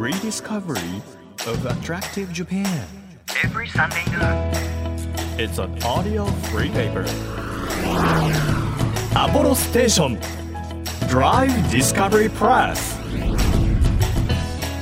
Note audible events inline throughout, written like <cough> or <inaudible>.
rediscovery of attractive Japan. every Sunday noon. It's an audio free paper. Apollo Station Drive Discovery Press.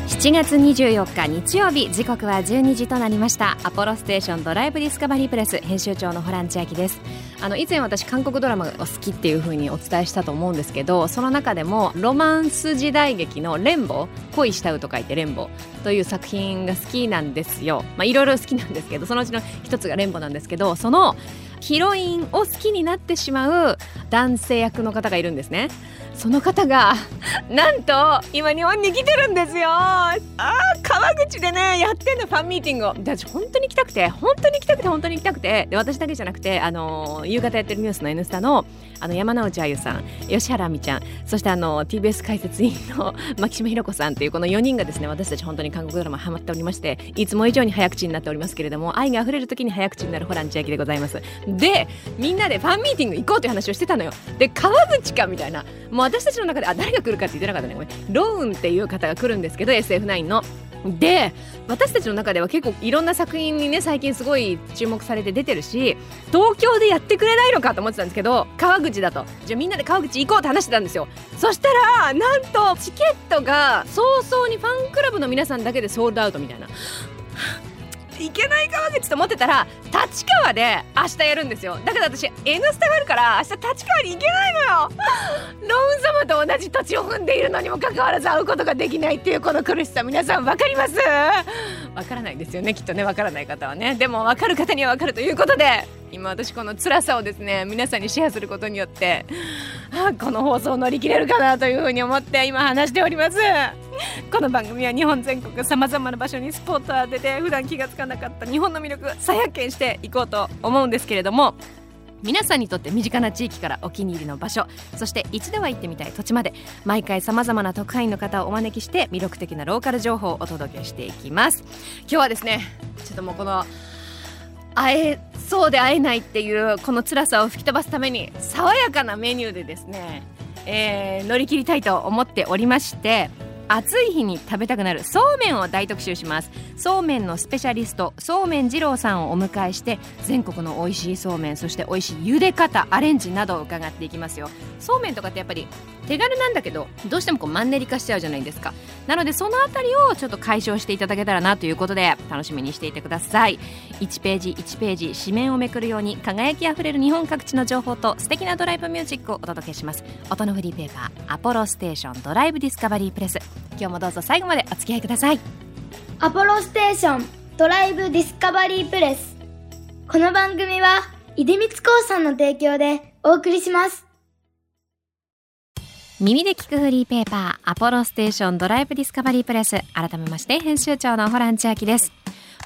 7月24日日曜日時刻は12時となりましたアポロステーションドライブディスカバリープレス編集長のホラン千秋ですあの以前私韓国ドラマが好きっていう風にお伝えしたと思うんですけどその中でもロマンス時代劇のレンボ恋したうと書いてレンボという作品が好きなんですよ。いろいろ好きなんですけどそのうちの一つがレンボなんですけどそのヒロインを好きになってしまう男性役の方がいるんですね。その方がなんと今日本に来てるんですよ。あー川口でねやってんのファンミーティングを。で私本当に来たくて本当に来たくて本当に来たくて。で私だけじゃなくてあのー夕方やってるニュースの「N スタの」あの山之内あゆさん吉原亜美ちゃんそしてあの TBS 解説委員の <laughs> 牧島ひろ子さんというこの4人がですね私たち本当に韓国ドラマハマっておりましていつも以上に早口になっておりますけれども愛が溢れる時に早口になるホラン千秋でございます。でみんなでファンミーティング行こうという話をしてたのよ。で川口かみたいな。もう私たちの中であ誰が来るかって言ってなかったね。ごめん。ロウンっていう方が来るんですけど SF9 の。で私たちの中では結構いろんな作品にね最近すごい注目されて出てるし東京でやってくれないのかと思ってたんですけど川口だと。じゃあみんなで川口行こうって話してたんですよ。そしたらなんとチケットが早々にファンクラブの皆さんだけでソールドアウトみたいな。行けない川口と思ってたら立川で明日やるんですよ。だけど私「N スタ」があるから明日立川に行けないのよ。<laughs> ローン様と同じ土地を踏んでいるのにもかかわらず会うことができないっていうこの苦しさ。皆さん分かります？わからないですよねきっとね。わからない方はね。でも分かる方には分かるということで今私この辛さをですね皆さんにシェアすることによってあこの放送を乗り切れるかなというふうに思って今話しております。この番組は日本全国さまざまな場所にスポットを当てて普段気がつかなかった日本の魅力再発見していこうと思うんですけれども皆さんにとって身近な地域からお気に入りの場所そして一度は行ってみたい土地まで毎回さまざまな特派員の方をお招きして魅力的なローカル情報をお届けしていきます。今日はですねちょっともうこの会えそうで会えないっていうこの辛さを吹き飛ばすために爽やかなメニューでですね、えー乗り切りたいと思っておりまして暑い日に食べたくなるそうめんを大特集します。そうめんのスペシャリストそうめん二郎さんをお迎えして全国の美味しいそうめんそして美味しい茹で方アレンジなどを伺っていきますよ。そうめんとかってやっぱり手軽なんだけどどうしてもこうマンネリ化しちゃうじゃないですか。なのでそのあたりをちょっと解消していただけたらなということで楽しみにしていてください。1ページ1ページ紙面をめくるように輝きあふれる日本各地の情報と素敵なドライブミュージックをお届けします。音のフリーペーパーアポロステーションドライブディスカバリープレス。今日もどうぞ最後までお付き合いください。アポロステーションドライブディスカバリープレス。この番組は出光興産の提供でお送りします。耳で聞くフリーペーパーアポロステーションドライブディスカバリープレス。改めまして編集長のホラン千秋です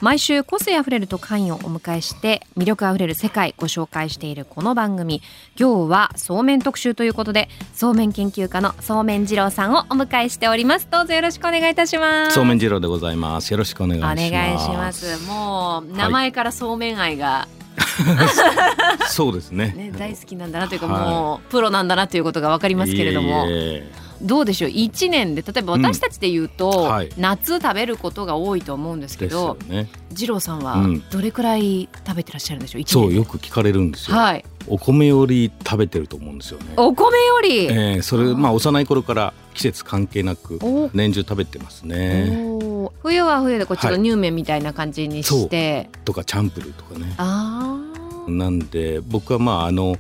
毎週個性あふれる特派員をお迎えして魅力あふれる世界ご紹介しているこの番組。今日はそうめん特集ということでそうめん研究家のそうめん二郎さんをお迎えしております。どうぞよろしくお願いいたします。そうめん二郎でございます。よろしくお願いしおます。願いしますもう名前からそうめん愛が、そうですね。ね、大好きなんだなというか、はいもうプロなんだなということが分かりますけれども。いえいえどうでしょう？1年で例えば私たちで言うと、うんはい。夏食べることが多いと思うんですけですね。二郎さんはうん。どれくらい食べてらっしゃるんでしょう？1年そうよく聞かれるんですよ。はい。お米より食べてると思うんですよね。お米より、えーそれまあ幼い頃から季節関係なくお年中食べてますね。冬は冬でこうちょっとはい。乳麺みたいな感じにして、とかチャンプルーとかね。ああなんで僕はまああの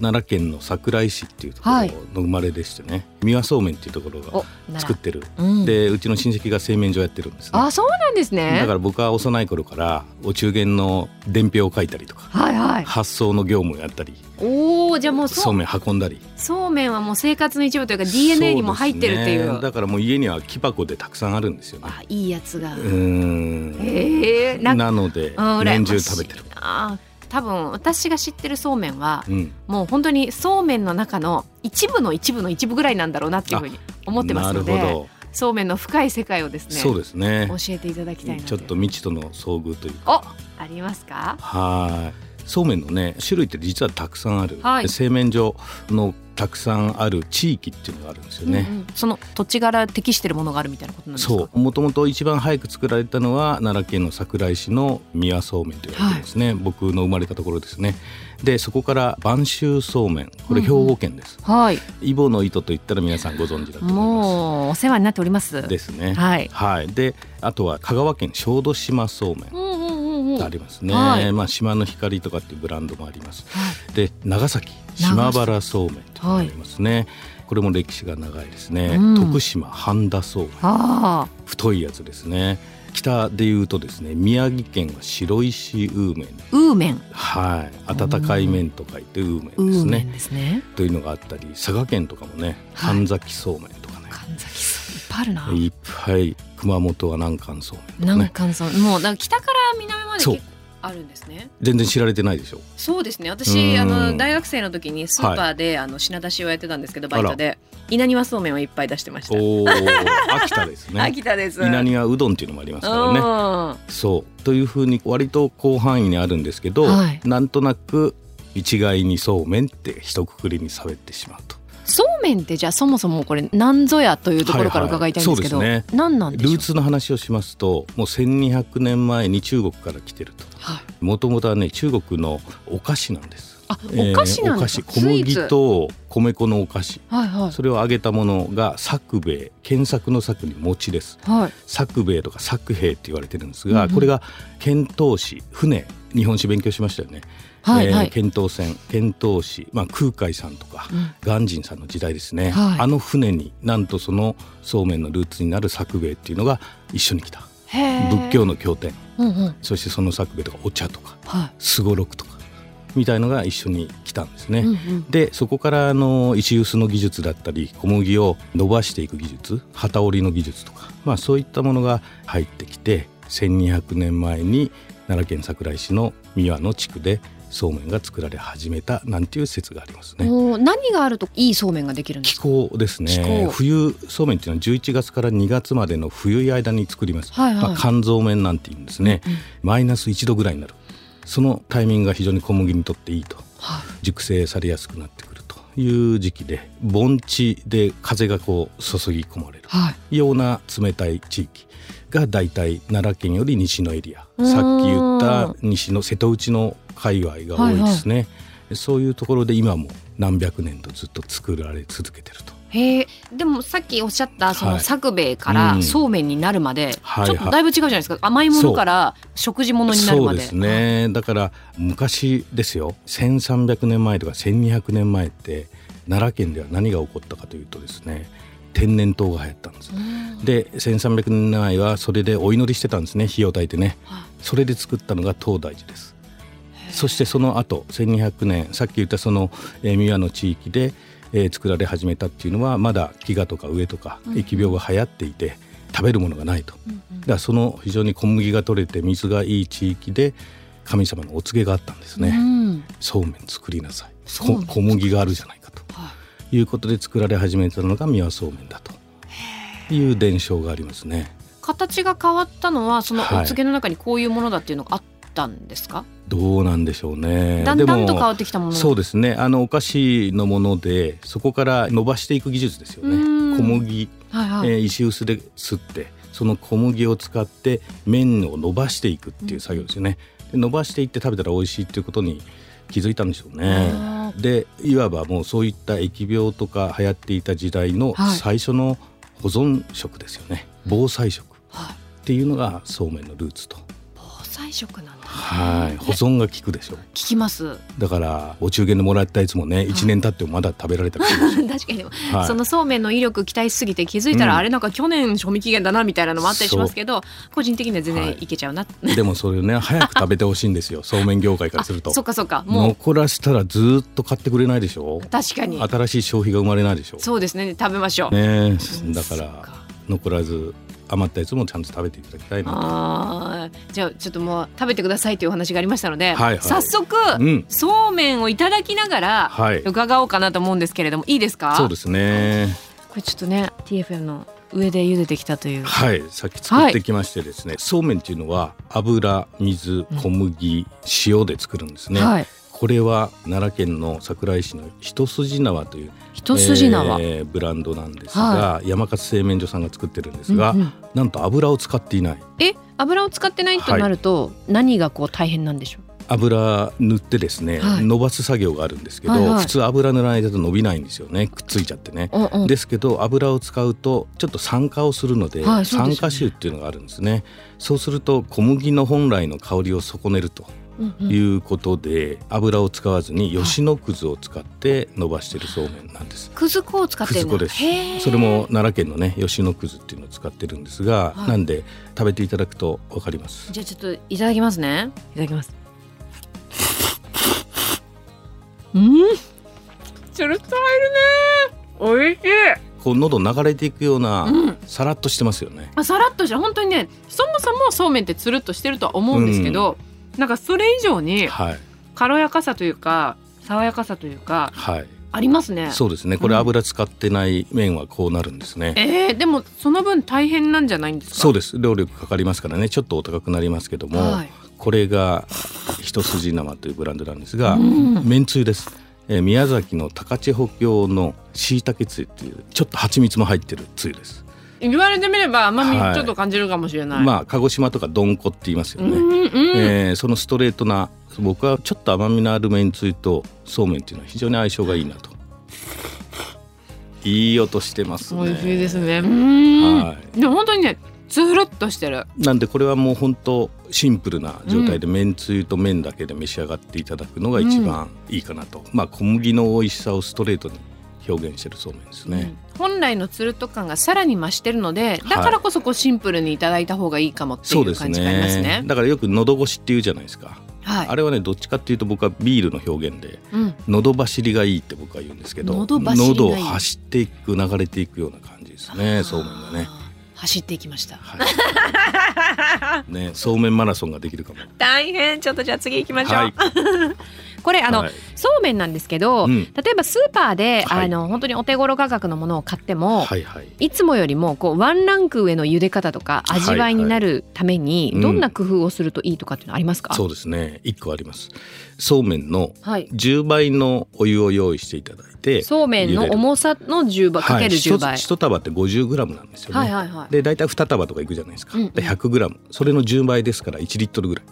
奈良県の桜井市っていうところはい。の生まれでしてね、三輪そうめんっていうところが作ってる。うん、でうちの親戚が製麺所やってるんですね。あそうなんですね。だから僕は幼い頃からお中元の伝票を書いたりとかはいはい。発送の業務をやったりおおじゃあもうそう。そうめん運んだり。そうめんはもう生活の一部というか DNA にも入ってるっていう。ね。だからもう家には木箱でたくさんあるんですよね。あいいやつが、うーん。ええななので年中食べてる、あ多分私が知ってるそうめんはうん、もう本当にそうめんの中の一部の一部の一部ぐらいなんだろうなっていうふうに思ってますのでなるほそうめんの深い世界をですど、ねそうですね。教えていただきたいなちょっと未知との遭遇というか。おありますか？はいそうめんのね種類って実はたくさんある、はい。で製麺所のたくさんある地域っていうのがあるんですよね。うんうん。その土地柄適してるものがあるみたいなことなんですか？そう。もともと一番早く作られたのは奈良県の桜井市の三輪そうめんと言われてるんですね、僕の生まれたところですね。でそこから播州そうめん。これ兵庫県です、はい。イボの糸といったら皆さんご存知だと思いまもうお世話になっております。すですね。はい。であとは香川県小豆島そうめんうんうんありますね、はい。まあ島の光とかっていうブランドもあります。はいで長崎島原そうめんというのがありますね、これも歴史が長いですね、うん。徳島半田そうめん。あ。太いやつですね。北でいうとですね宮城県は白石ウーメンあウーメンはい。温かい麺と書いてウーメンですね。ンですね。というのがあったり佐賀県とかもねはい。神崎そうめんとかね、神崎さんいっぱいあるな。いっぱい。熊本は南関そうめんとか南ね関村もうだから北からそう。あるんですね。全然知られてないでしょ。そうですね。私うん。あの大学生の時にスーパーで、あの品出しをやってたんですけどバイトで。稲庭そうめんをいっぱい出してました。おお <laughs> 秋田ですね。秋田です。稲庭うどんっていうのもありますからね。うん。そう。というふうに割と広範囲にあるんですけど、はい。なんとなく一概にそうめんって一括りにされてしまうとそうめんってじゃあそもそもこれ何ぞやというところから伺いたいんですけど、はいはい。そうです何なんでしょう？ルーツの話をしますともう1200年前に中国から来てると。はい。もともとはね中国のお菓子なんです。あお菓子なんですかお菓子。小麦と米粉のお菓子。はいはい。それを揚げたものが作兵衛検索の作に餅です。はい。作兵衛とか作兵衛って言われてるんですが、うんうん。これが遣唐使船日本史勉強しましたよね、えーはいはい。遣唐船遣唐使、まあ、空海さんとか、うん。鑑真さんの時代ですね、はい。あの船になんとそのそうめんのルーツになる作兵衛っていうのが一緒に来た。仏教の経典。うんうん。そしてその作兵衛とかお茶とかはすごろくとかみたいのが一緒に来たんですね。い、うんうん、でそこからあの石臼の技術だったり小麦を伸ばしていく技術機織りの技術とか、まあ、そういったものが入ってきて1200年前に奈良県桜井市の三輪の地区でそうめんが作られ始めたなんていう説がありますね。何があるといいそうめんができるんで気すか？候です気ね候。冬そうめんっていうのは11月から2月までの冬い間に作ります、はいはい。まあ、乾燥麺なんていうんですね、うん。マイナス1度ぐらいになる。そのタイミングが非常に小麦にとっていいと。はい。熟成されやすくなってくるという時期で盆地で風がこう注ぎ込まれる。はい。ような冷たい地域がだいたい奈良県より西のエリア。さっき言った西の瀬戸内の界隈が多いですね、そういうところで今も何百年とずっと作られ続けてると。へえ。でもさっきおっしゃったそのはい作兵衛かうん。らそうめんになるまではいちょっとだいぶ違うじゃないですか。甘いものから食事ものになるまで。そうですね。だから昔ですよ。1300年前とか1200年前って奈良県では何が起こったかというとですね天然痘が流行ったんですうん。で1300年前はそれでお祈りしてたんですね。火を焚いてね。はい。それで作ったのが東大寺ですそしてその後1200年さっき言ったその、えー三輪の地域で、えー作られ始めたっていうのはまだ飢餓とか飢えとかうん。疫病が流行っていて食べるものがないと。だからその非常に小麦が取れて水がいい地域で神様のお告げがあったんですね、うん。そうめん作りなさい。小麦があるじゃないかと。はい。いうことで作られ始めたのが三輪そうめんだと。いう伝承がありますね。形が変わったのはそのおはい。告げの中にこういうものだっていうのがあったんですか、どうなんでしょうね。だんだんと変わってきたもの。そうですね。あのお菓子のものでそこから伸ばしていく技術ですよね。うん。小麦、はいはい、えー石臼で吸ってその小麦を使って麺を伸ばしていくっていう作業ですよね、で伸ばしていって食べたら美味しいっていうことに気づいたんでしょうね。あでいわばもうそういった疫病とか流行っていた時代のはい。最初の保存食ですよね、防災食。っはい、ていうのがそうめんのルーツと防災食なんだ、ね、はい。保存が効くでしょ。聞きます。だからお中元でもらったやつもね1年経ってもまだ食べられたり <laughs> 確かに、はい。そのそうめんの威力期待しすぎて気づいたら、うんあれなんか去年賞味期限だなみたいなのもあったりしますけど個人的には全はい。然いけちゃうな、でもそれをね早く食べてほしいんですよ。そうめん業界からすると。<laughs> そっかそっか。も残らしたらずっと買ってくれないでしょ。う確かに。新しい消費が生まれないでしょ。そうですね。食べましょう、ねえ。だからか残らず余ったやつもちゃんと食べていただきたいなあー。じゃあちょっともう食べてくださいというお話がありましたので、はいはい。早速、うん。そうめんをいただきながらはい。伺おうかなと思うんですけれどもいいですか？そうですね。これちょっとね TFM の上で茹でてきたという。はい。さっき作ってきましてですね、そうめんっていうのは油水小麦、塩で作るんですね、はいこれは奈良県の桜井市の一筋縄という一筋縄、えーブランドなんですが、山勝製麺所さんが作ってるんですが、うんうん。なんと油を使っていない。え油を使ってないとなると、何がこう大変なんでしょう？油塗ってですね、はい。伸ばす作業があるんですけど、はいはい。普通油塗らないと伸びないんですよね。くっついちゃってね。うんうん。ですけど油を使うとちょっと酸化をするので、はいでね。酸化臭っていうのがあるんですね。そうすると小麦の本来の香りを損ねるということで、油を使わずに吉野くずを使って伸ばしているそうめんなんです。くず粉を使ってるくず粉です。それも奈良県のね吉野くずっていうのを使ってるんですが、はい。なんで食べていただくとわかります。じゃあちょっといただきますね。いただきます。うん。つるっと入るね。美味しい。こう喉流れていくような、うん。さらっとしてますよね。あさらっとして本当にねそもそもそうめんってつるっとしてるとは思うんですけど、なんかそれ以上にはい軽やかさというか爽やかさというかはい。ありますねそうですね。これうん油使ってない麺はこうなるんですね。えー、でもその分大変なんじゃないんですか？そうです。労力かかりますからね。ちょっとお高くなりますけども、はいこれが一筋生というブランドなんですが、うんめんつゆです。えー宮崎の高千穂峡の椎茸つゆっていうちょっと蜂蜜も入ってるつゆです。言われてみれば甘みはい。ちょっと感じるかもしれない、まあ鹿児島とかどんこって言いますよね。うんうん、えーそのストレートな僕はちょっと甘みのあるめんつゆとそうめんっていうのは非常に相性がいいなと。いい音してますね。美味しいですね。うん、はい。でも本当にねつるっとしてる。なんでこれはもう本当シンプルな状態でめん。つゆと麺だけで召し上がっていただくのが一番いいかなと、まあ小麦の美味しさをストレートに表現してるそうめんですね、うん。本来のつるっと感がさらに増してるのでだからこそこうシンプルにいただいた方がいいかもっていうう感じがありますね。ね。だからよく喉越しって言うじゃないですか、はい。あれはねどっちかっていうと僕はビールの表現でうん、喉走りがいいって僕は言うんですけど喉を走っていく流れていくような感じですねそうめんがね。走っていきました。はい。ねそうめんマラソンができるかも。<laughs> 大変。ちょっとじゃあ次行きましょう、はいこれあの、はい。そうめんなんですけど、うん。例えばスーパーで、はい。あの本当にお手頃価格のものを買っても、はいはい。いつもよりもこうワンランク上の茹で方とか味わいになるためにはいどんな工夫をするといいとかっていうのありますか、そうですね。一個あります。そうめんのはい。10倍のお湯を用意していただいてそうめんの重さの10倍かける10倍、はい、一束って 50g なんですよね、はいはいはい。で大体2束とかいくじゃないですか、うんうん。で 100g それの10倍ですから1リットルぐらい。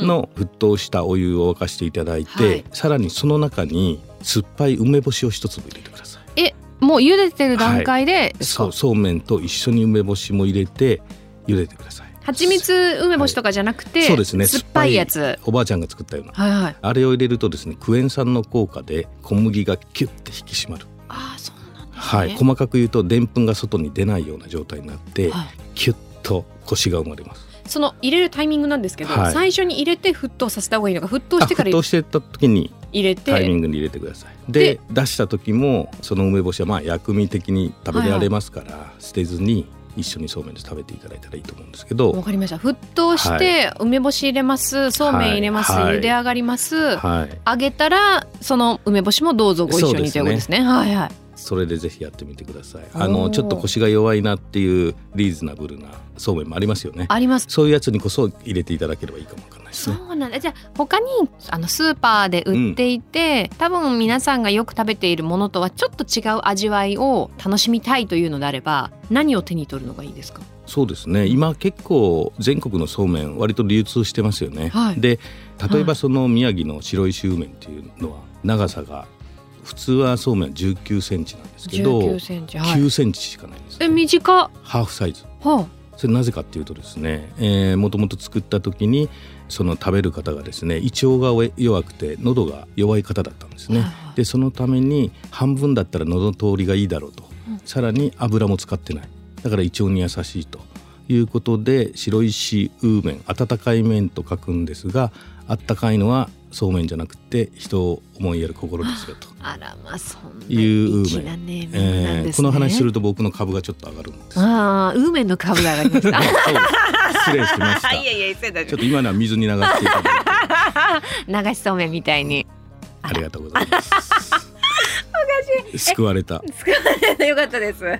の沸騰したお湯を沸かしていただいて、はい。さらにその中に酸っぱい梅干しを一粒入れてください。えもう茹でてる段階で、そうそうめんと一緒に梅干しも入れて茹でてください蜂蜜梅干しとかじゃなくて、そうですね。酸っぱいやつ。おばあちゃんが作ったような。はいはい。あれを入れるとですねクエン酸の効果で小麦がキュッて引き締まる。ああそうなんですね。はい、細かく言うとでんぷんが外に出ないような状態になって、はい。キュッとコシが生まれます。その入れるタイミングなんですけど、はい。最初に入れて沸騰させた方がいいのか沸騰あしてから沸騰してた時に入れタイミてングに入れてください。で出した時もその梅干しはまあ薬味的に食べられますから、捨てずに一緒にそうめんで食べていただいたらいいと思うんですけど、わかりました。沸騰して梅干し入れます。そうめん入れます、はい。茹で上がります、はい、揚げたらその梅干しもどうぞご一緒にということですね。はいはいそれでぜひやってみてください。あのちょっと腰が弱いなっていうリーズナブルなそうめんもありますよね。あります。そういうやつにこそ入れていただければいいかもわかんないですそね。うなんだ。じゃあ他にあのスーパーで売っていて、多分皆さんがよく食べているものとはちょっと違う味わいを楽しみたいというのであれば何を手に取るのがいいですか？そうですね。今結構全国のそうめん割と流通してますよね、はい。で例えはいばその宮城の白石うめんっていうのは長さが普通はそうめんは19センチなんですけど19センチはい。9センチしかないんです、えね、短っ。ハーフサイズ。はそれなぜかっていうとですね、えー、もともと作った時にその食べる方がですね胃腸が弱くて喉が弱い方だったんですね、はいはい。でそのために半分だったら喉通りがいいだろうと、うん。さらに油も使ってない。だから胃腸に優しいということで白石うーめん温かい麺と書くんですがあったかいのはそうめんじゃなくて人を思いやる心ですよと。あらまあそんないう粋なネーミングなんえーですね、この話すると僕の株がちょっと上がるんです。ああウーメンの株が上がりました <laughs> 失礼しました。<laughs> いやいや失礼だちょっと今のは水に流していただいて流しそうめんみたいにありがとうございます。救われた。よかったです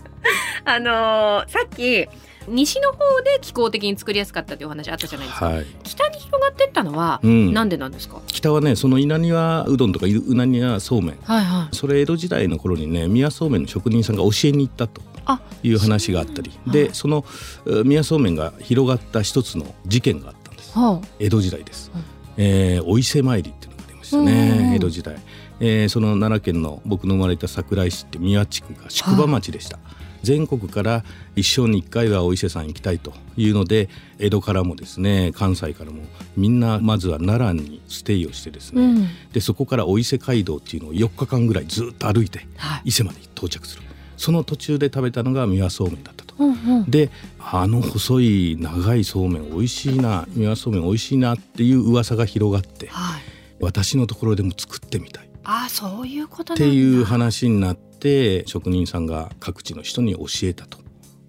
あのーさっき西の方で気候的に作りやすかったというお話あったじゃないですか、はい、北に広がってったのはうん。なんでなんですか、北はねその稲庭うどんとかうなにわそうめん。はいはい。それ江戸時代の頃にね宮そうめんの職人さんが教えに行ったとあいう話があったり。はいでそのえー宮そうめんが広がった一つの事件があったんです。は江戸時代です。うん。えーお伊勢参りっていうのがありましたうんうん。うんね江戸時代。えーその奈良県の僕の生まれた桜井市って宮地区が宿場町でした。全国から一生に一回はお伊勢さん行きたいというので江戸からもですね関西からもみんなまずは奈良にステイをしてですね、うん。でそこからお伊勢街道っていうのを4日間ぐらいずっと歩いてはい。伊勢まで到着する。その途中で食べたのが三輪そうめんだったと。うんうん。であの細い長いそうめん美味しいな三輪そうめん美味しいなっていう噂が広がってはい。私のところでも作ってみたい。っあそういうことなんだ。ていう話になって職人さんが各地の人に教えたと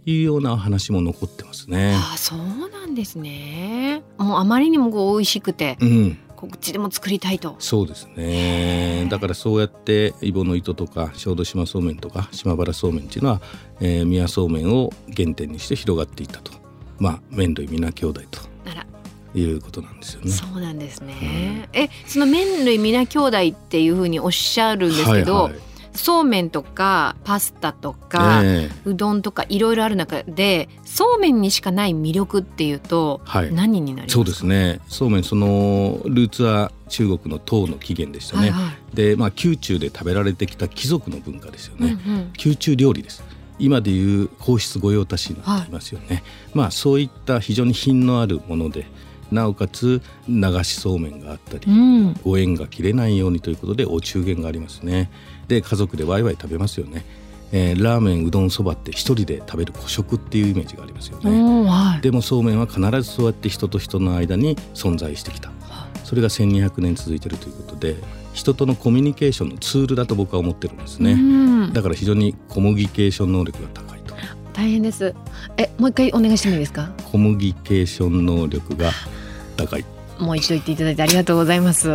いうような話も残ってますね。あそうなんですね。もうあまりにもこう美味しくてうん、こっちでも作りたいと。そうですね。だからそうやってイボの糸とか小豆島そうめんとか島原そうめんっていうのは、えー、宮そうめんを原点にして広がっていったと。まあ麺類皆兄弟ということなんですよね。そうなんですね、えその麺類皆兄弟っていうふうにおっしゃるんですけど、はいはい。そうめんとかパスタとか、ええ。うどんとかいろいろある中でそうめんにしかない魅力っていうとはい。何になりますか、そうですね。そうめんそのルーツは中国の唐の起源でしたね、はいはい。でまあ宮中で食べられてきた貴族の文化ですよね、うんうん宮中料理です。今でいう皇室御用達になっていますよね、まあそういった非常に品のあるものでなおかつ流しそうめんがあったり、うん。ご縁が切れないようにということでお中元がありますね。で家族でワイワイ食べますよね、えーラーメンうどんそばって一人で食べる古食っていうイメージがありますよね、はい。でもそうめんは必ずそうやって人と人の間に存在してきた。それが1200年続いているということで人とのコミュニケーションのツールだと僕は思ってるんですね、うん。だから非常にコミュニケーション能力が高いと。大変です。えもう一回お願いしてもいいですか？コミュニケーション能力が高い。もう一度言っていただいてありがとうございます。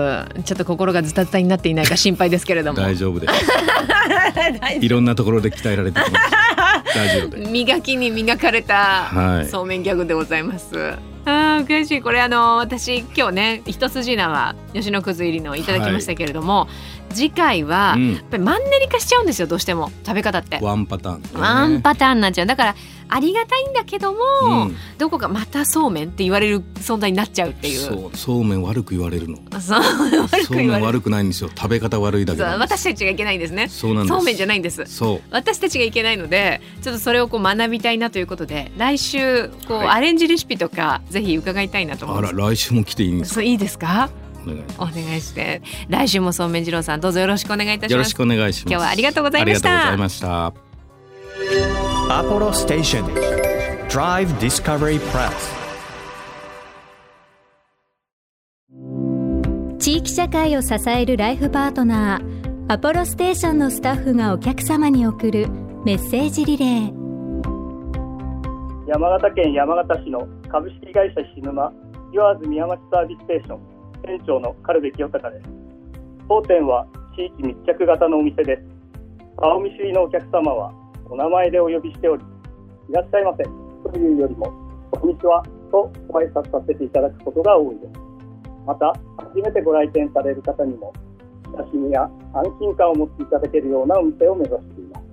ちょっと心がズタズタになっていないか心配ですけれども。大丈夫です。<laughs> いろんなところで鍛えられて大丈夫です。<laughs> 磨きに磨かれたはい。そうめんギャグでございます。あー悔しい。これあの私今日ね一筋縄吉野くず入りのいただきましたけれども、次回は、うん。やっぱりマンネリ化しちゃうんですよどうしても食べ方って。ワンパターン、ね、ワンパターンになっちゃうだからありがたいんだけども、うん。どこかまたそうめんって言われる存在になっちゃうっていう。そうそうめん悪く言われるの。そう悪くそうめ言われる。ん悪くないんですよ。食べ方悪いだけ私たちがいけないんですね。そうなんです。そうめんじゃないんです。そう。私たちがいけないのでちょっとそれをこう学びたいなということで来週こう、はい。アレンジレシピとかぜひ伺いたいなと思います。あら来週も来ていいんですか？そういいですか？お願いしおま願いして。来週もそうめん二郎さんどうぞよろしくお願いいたします。すよろしくお願いします。今日はありがとうございました。ありがとうございました。アポロステーション Drive Discovery Press 地域社会を支えるライフパートナーアポロステーションのスタッフがお客様に送るメッセージリレー山形県山形市の株式会社シヌマユアーズ宮町サービスステーション店長の軽部清隆です。当店は地域密着型のお店です。顔見知りのお客様はお名前でお呼びしておりいらっしゃいませというよりもこんにちはとご挨拶させていただくことが多いです。また初めてご来店される方にも親しみや安心感を持っていただけるようなお店を目指しています。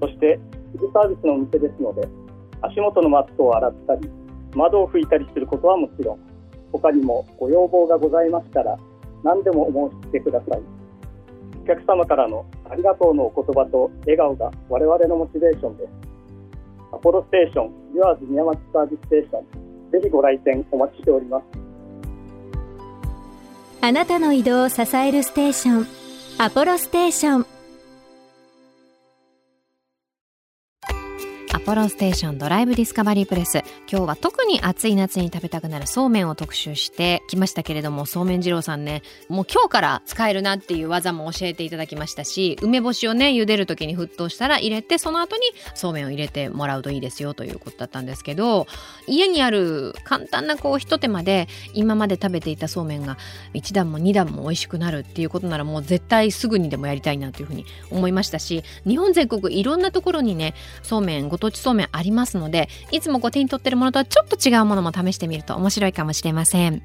そしてフルサービスのお店ですので足元のマットを洗ったり窓を拭いたりすることはもちろん他にもご要望がございましたら何でもお申し付けください。お客様からのありがとうのお言葉と笑顔が我々のモチベーションです。アポロステーションユアーズ宮町サービスステーションぜひご来店お待ちしております。あなたの移動を支えるステーションアポロステーション。ポロステーションドライブディスカバリープレス。今日は特に暑い夏に食べたくなるそうめんを特集してきましたけれどもそうめん二郎さんねもう今日から使えるなっていう技も教えていただきましたし梅干しをね茹でる時に沸騰したら入れてその後にそうめんを入れてもらうといいですよということだったんですけど家にある簡単なこうひと手間で今まで食べていたそうめんが1段も2段も美味しくなるっていうことならもう絶対すぐにでもやりたいなというふうに思いましたし日本全国いろんなところにねそうめんご当地そうめんありますのでいつもこう手に取ってるものとはちょっと違うものも試してみると面白いかもしれません。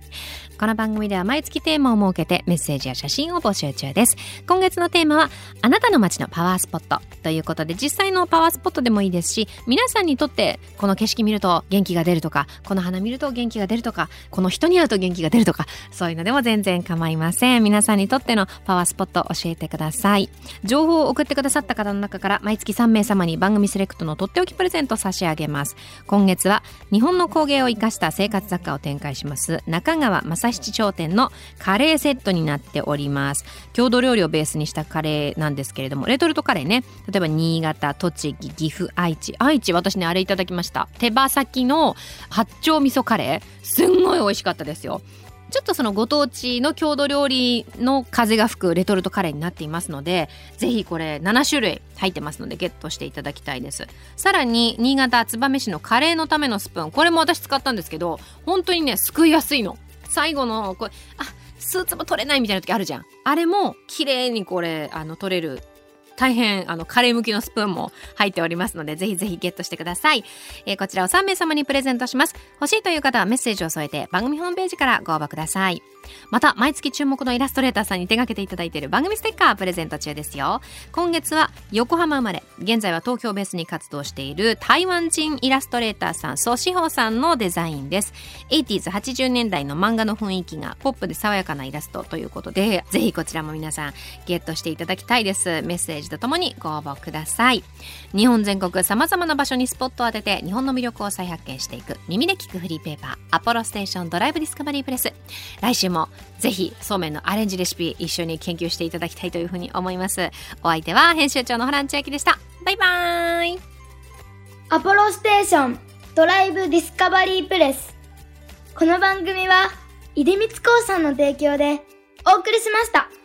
この番組では毎月テーマを設けてメッセージや写真を募集中です。今月のテーマはあなたの街のパワースポットということで実際のパワースポットでもいいですし皆さんにとってこの景色見ると元気が出るとかこの花見ると元気が出るとかこの人に会うと元気が出るとかそういうのでも全然構いません。皆さんにとってのパワースポットを教えてください。情報を送ってくださった方の中から毎月3名様に番組セレクトのとっておきプレゼント差し上げます。今月は日本の工芸を生かした生活雑貨を展開します。中川正七商店のカレーセットになっております。郷土料理をベースにしたカレーなんですけれどもレトルトカレーね。例えば新潟栃木岐阜愛知。愛知私ねあれいただきました。手羽先の八丁味噌カレー。すんごい美味しかったですよ。ちょっとそのご当地の郷土料理の風が吹くレトルトカレーになっていますのでぜひこれ7種類入ってますのでゲットしていただきたいです。さらに新潟燕市のカレーのためのスプーン。これも私使ったんですけど本当にねすくいやすいの。最後のこれあスーツも取れないみたいな時あるじゃん。あれも綺麗にこれあの取れる大変あのカレー向きのスプーンも入っておりますのでぜひぜひゲットしてください、えー、こちらを3名様にプレゼントします。欲しいという方はメッセージを添えて番組ホームページからご応募ください。また毎月注目のイラストレーターさんに手掛けていただいている番組ステッカープレゼント中ですよ。今月は横浜生まれ現在は東京ベースに活動している台湾人イラストレーターさんソシホさんのデザインです。80s80 年代の漫画の雰囲気がポップで爽やかなイラストということでぜひこちらも皆さんゲットしていただきたいです。メッセージジとともにご応募ください。日本全国さまざまな場所にスポットを当てて日本の魅力を再発見していく耳で聞くフリーペーパーアポロステーションドライブディスカバリープレス。来週もぜひそうめんのアレンジレシピ一緒に研究していただきたいというふうに思います。お相手は編集長のホラン千秋でした。バイバーイ。アポロステーションドライブディスカバリープレス。この番組は出光興産の提供でお送りしました。